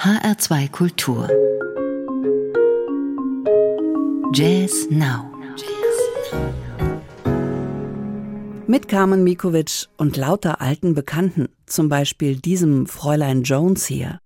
HR2 Kultur Jazz Now Mit Carmen Mikovic und lauter alten Bekannten, zum Beispiel diesem Fräulein Jones hier.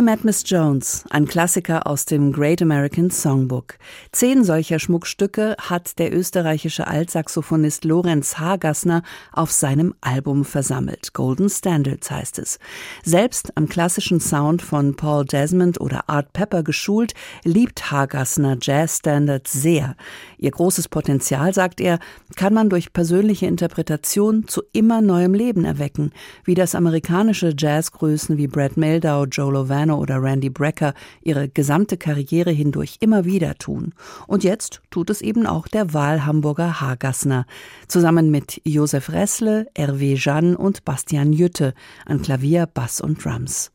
You Met Miss Jones? Ein Klassiker aus dem Great American Songbook. Zehn solcher Schmuckstücke hat der österreichische Altsaxophonist Lorenz Hagassner auf seinem Album versammelt. Golden Standards heißt es. Selbst am klassischen Sound von Paul Desmond oder Art Pepper geschult, liebt Hagassner Jazz Standards sehr. Ihr großes Potenzial, sagt er, kann man durch persönliche Interpretation zu immer neuem Leben erwecken, wie das amerikanische Jazzgrößen wie Brad Meldau, Joe Lovano oder Randy Brecker ihre gesamte Karriere hindurch immer wieder tun. Und jetzt tut es eben auch der Wahlhamburger Hagassner, zusammen mit Josef Ressle, Hervé Jeanne und Bastian Jütte an Klavier, Bass und Drums.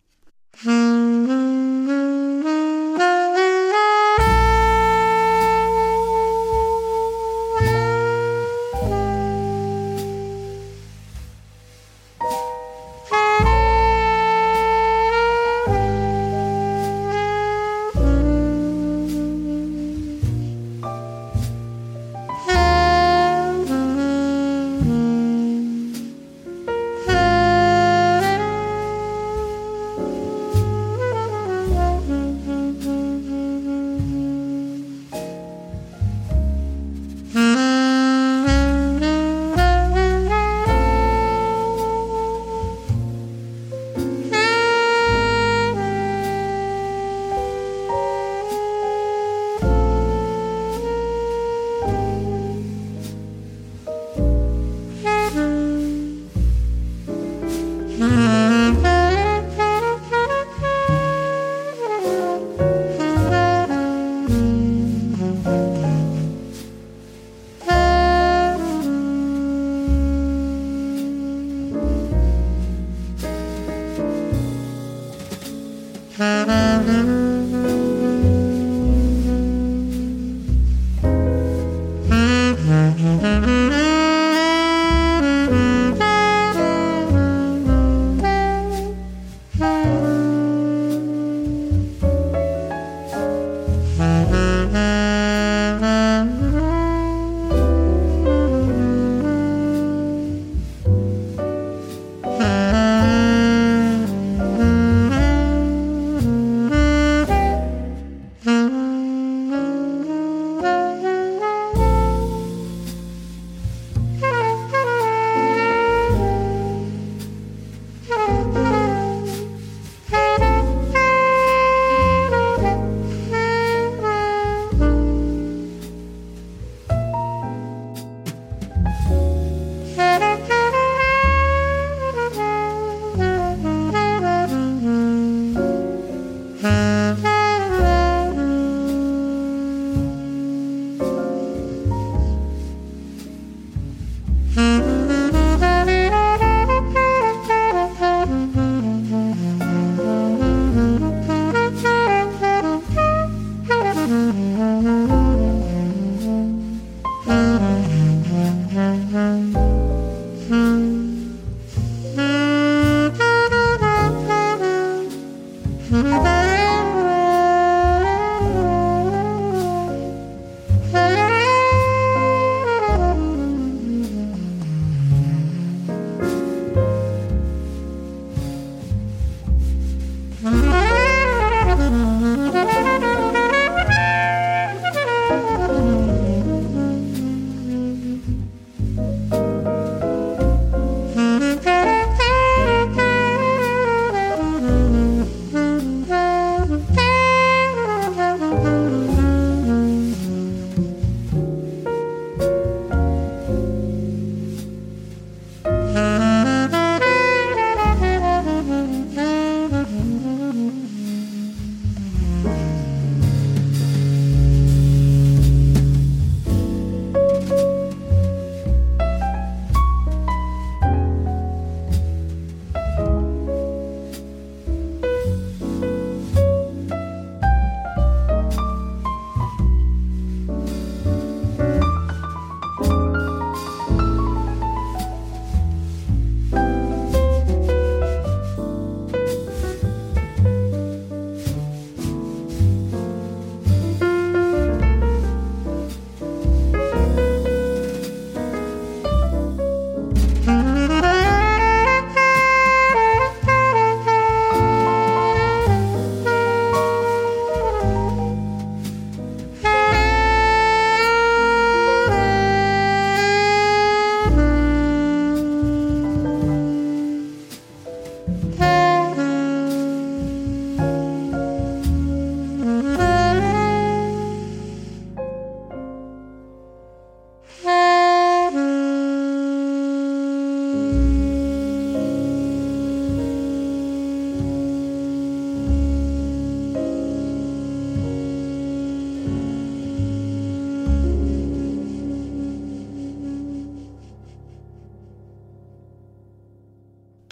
Mm-hmm.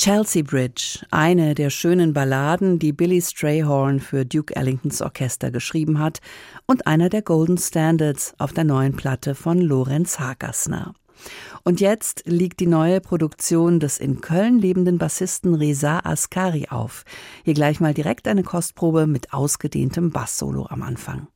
Chelsea Bridge, eine der schönen Balladen, die Billy Strayhorn für Duke Ellingtons Orchester geschrieben hat und einer der Golden Standards auf der neuen Platte von Lorenz Hagassner. Und jetzt liegt die neue Produktion des in Köln lebenden Bassisten Reza Askari auf. Hier gleich mal direkt eine Kostprobe mit ausgedehntem Basssolo am Anfang.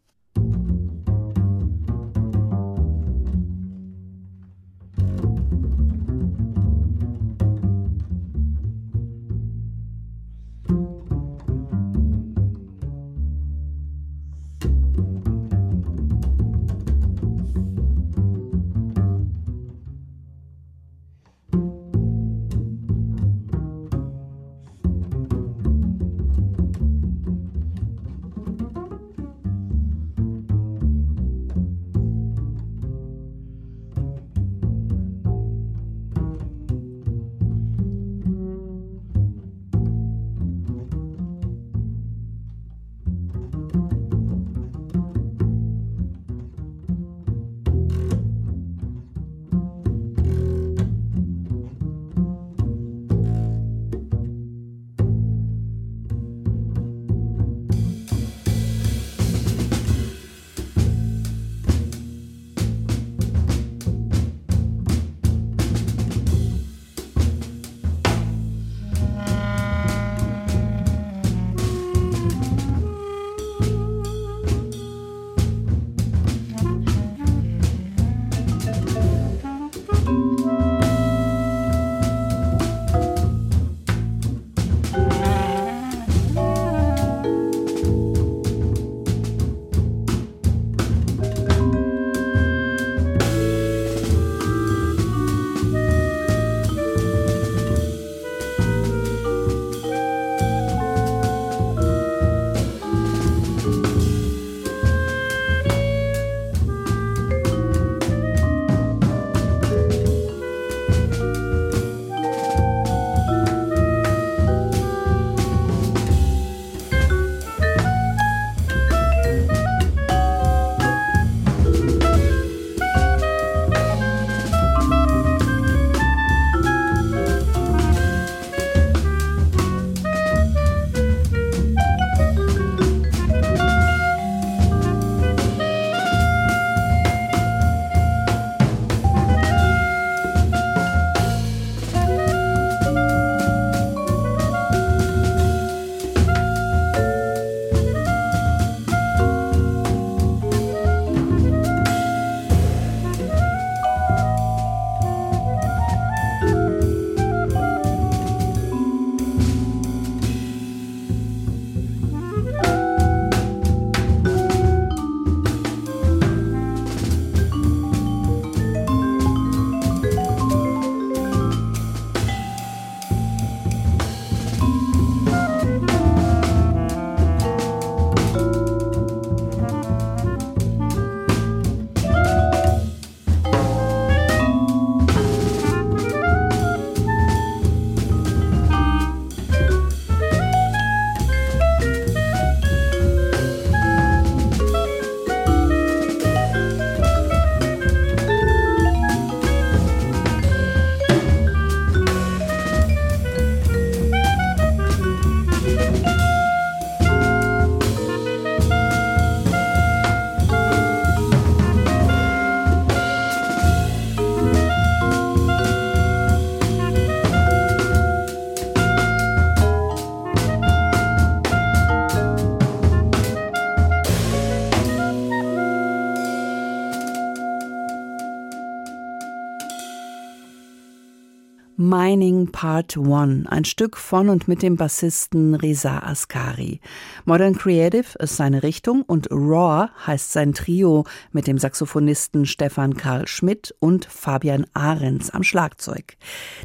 my Mining Part 1, ein Stück von und mit dem Bassisten Reza Askari. Modern Creative ist seine Richtung und Raw heißt sein Trio mit dem Saxophonisten Stefan Karl Schmidt und Fabian Ahrens am Schlagzeug.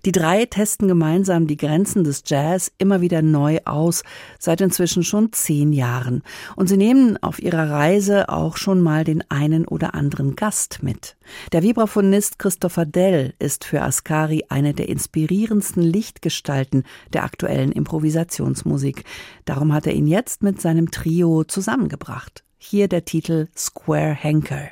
Die drei testen gemeinsam die Grenzen des Jazz immer wieder neu aus, seit inzwischen schon zehn Jahren. Und sie nehmen auf ihrer Reise auch schon mal den einen oder anderen Gast mit. Der Vibraphonist Christopher Dell ist für Askari eine der inspirierendsten Lichtgestalten der aktuellen Improvisationsmusik. Darum hat er ihn jetzt mit seinem Trio zusammengebracht. Hier der Titel Square Henker.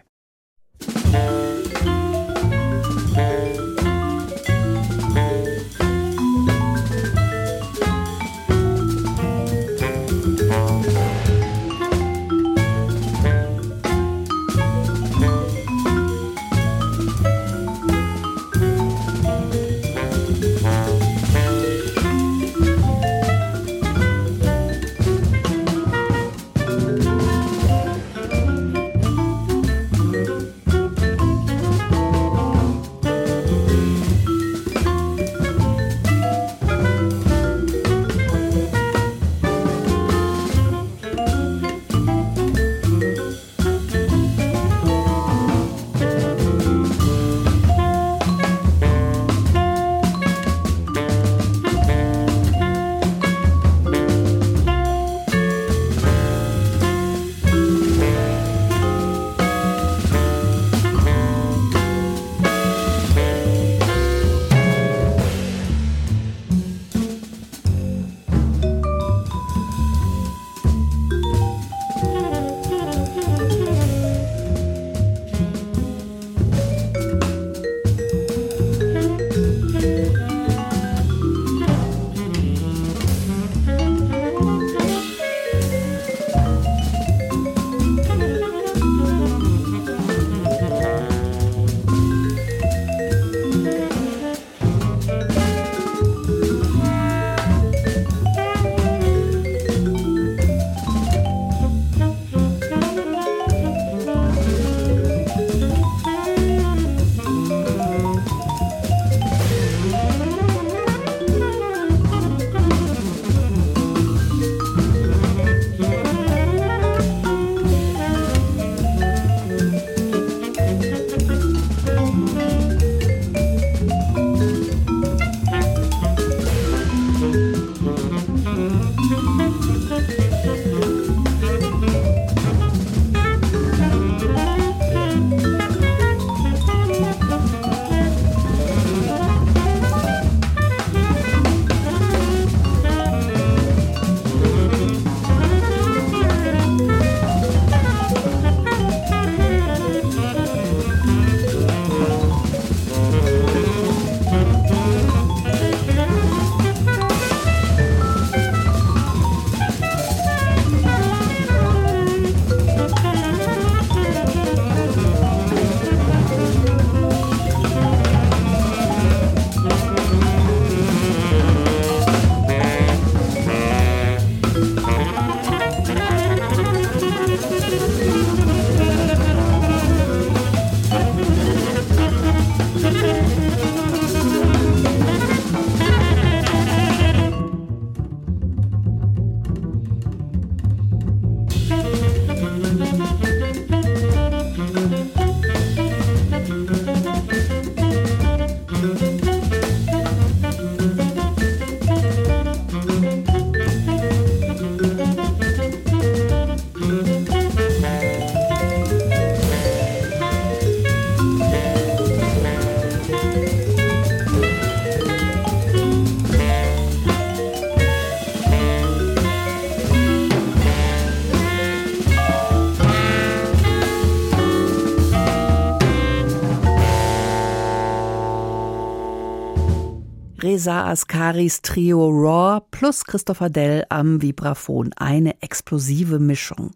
Reza Askaris Trio Raw plus Christopher Dell am Vibraphon. Eine explosive Mischung.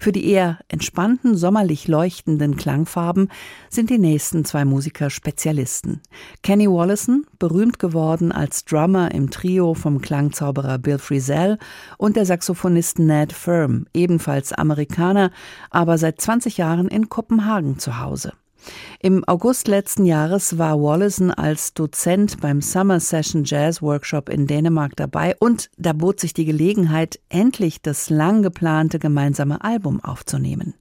Für die eher entspannten, sommerlich leuchtenden Klangfarben sind die nächsten zwei Musiker Spezialisten. Kenny Wallison, berühmt geworden als Drummer im Trio vom Klangzauberer Bill Frisell und der Saxophonist Ned Firm, ebenfalls Amerikaner, aber seit 20 Jahren in Kopenhagen zu Hause. Im August letzten Jahres war Wallison als Dozent beim Summer Session Jazz Workshop in Dänemark dabei und da bot sich die Gelegenheit, endlich das lang geplante gemeinsame Album aufzunehmen.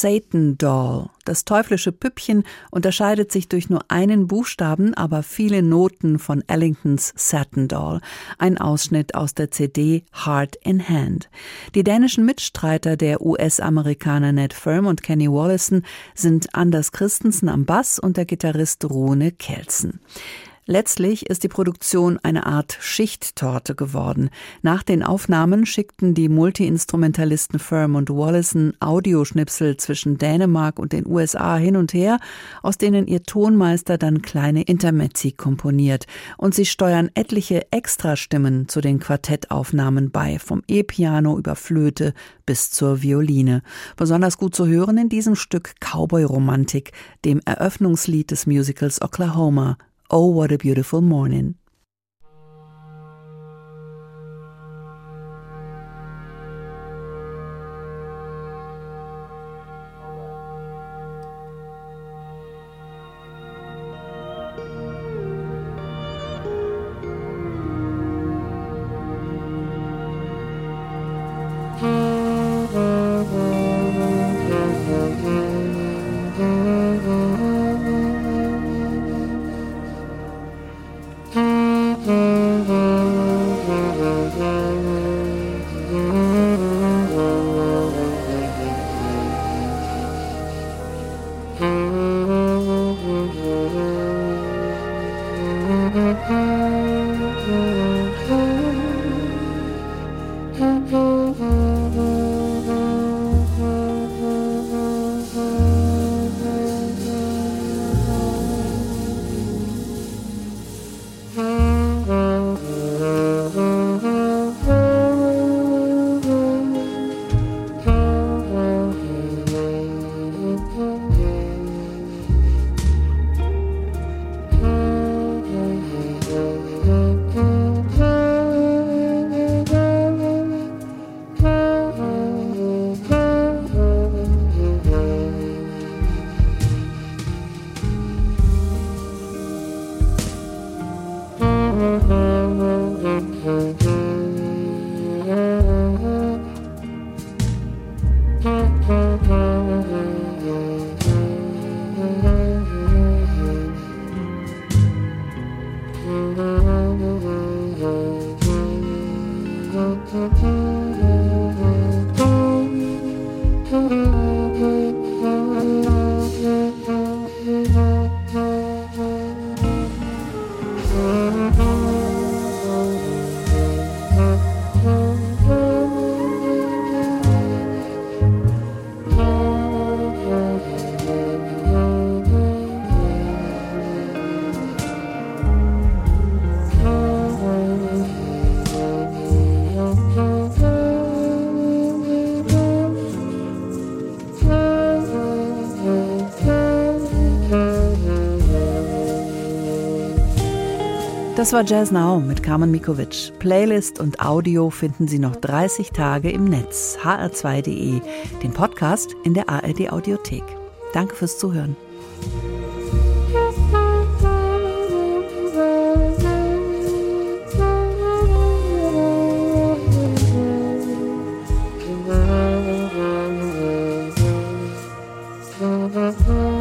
Satan Doll. Das teuflische Püppchen unterscheidet sich durch nur einen Buchstaben, aber viele Noten von Ellingtons Satin Doll. Ein Ausschnitt aus der CD Heart in Hand. Die dänischen Mitstreiter der US-Amerikaner Ned Firm und Kenny Wollison sind Anders Christensen am Bass und der Gitarrist Rune Kelsen. Letztlich ist die Produktion eine Art Schichttorte geworden. Nach den Aufnahmen schickten die Multiinstrumentalisten Firm und Wallison Audioschnipsel zwischen Dänemark und den USA hin und her, aus denen ihr Tonmeister dann kleine Intermezzi komponiert. Und sie steuern etliche Extrastimmen zu den Quartettaufnahmen bei, vom E-Piano über Flöte bis zur Violine. Besonders gut zu hören in diesem Stück Cowboy-Romantik, dem Eröffnungslied des Musicals Oklahoma Oh, what a beautiful morning. Das war Jazz Now mit Carmen Mikovic. Playlist und Audio finden Sie noch 30 Tage im Netz hr2.de, den Podcast in der ARD Audiothek. Danke fürs Zuhören. Mm-hmm.